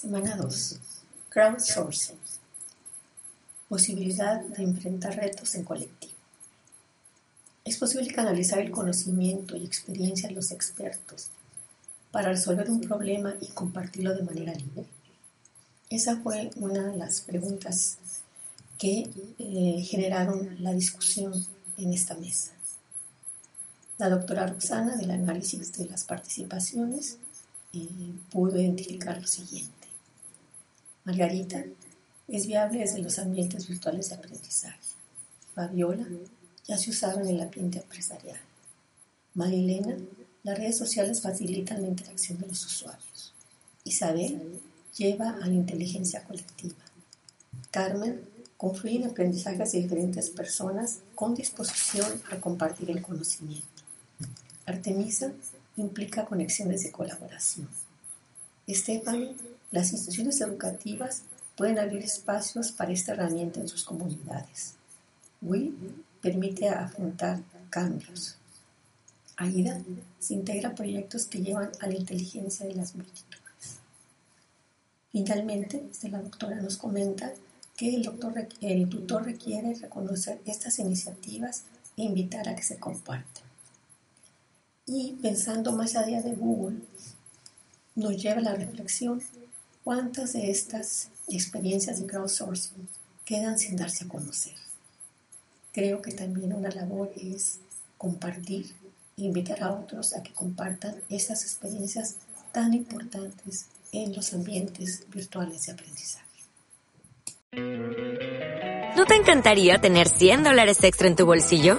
Semana 2. Crowdsourcing. Posibilidad de enfrentar retos en colectivo. Es posible canalizar el conocimiento y experiencia de los expertos para resolver un problema y compartirlo de manera libre. Esa fue una de las preguntas que eh, generaron la discusión en esta mesa. La doctora Roxana del análisis de las participaciones eh, pudo identificar lo siguiente. Margarita es viable desde los ambientes virtuales de aprendizaje. Fabiola ya se usaba en el ambiente empresarial. Marilena, las redes sociales facilitan la interacción de los usuarios. Isabel lleva a la inteligencia colectiva. Carmen confluye en aprendizajes de diferentes personas con disposición a compartir el conocimiento. Artemisa implica conexiones de colaboración. Estefan las instituciones educativas pueden abrir espacios para esta herramienta en sus comunidades. WIL permite afrontar cambios. AIDA se integra proyectos que llevan a la inteligencia de las multitudes. Finalmente, la doctora nos comenta que el, el tutor requiere reconocer estas iniciativas e invitar a que se compartan. Y pensando más allá de Google, nos lleva a la reflexión ¿Cuántas de estas experiencias de crowdsourcing quedan sin darse a conocer? Creo que también una labor es compartir e invitar a otros a que compartan estas experiencias tan importantes en los ambientes virtuales de aprendizaje. ¿No te encantaría tener 100 dólares extra en tu bolsillo?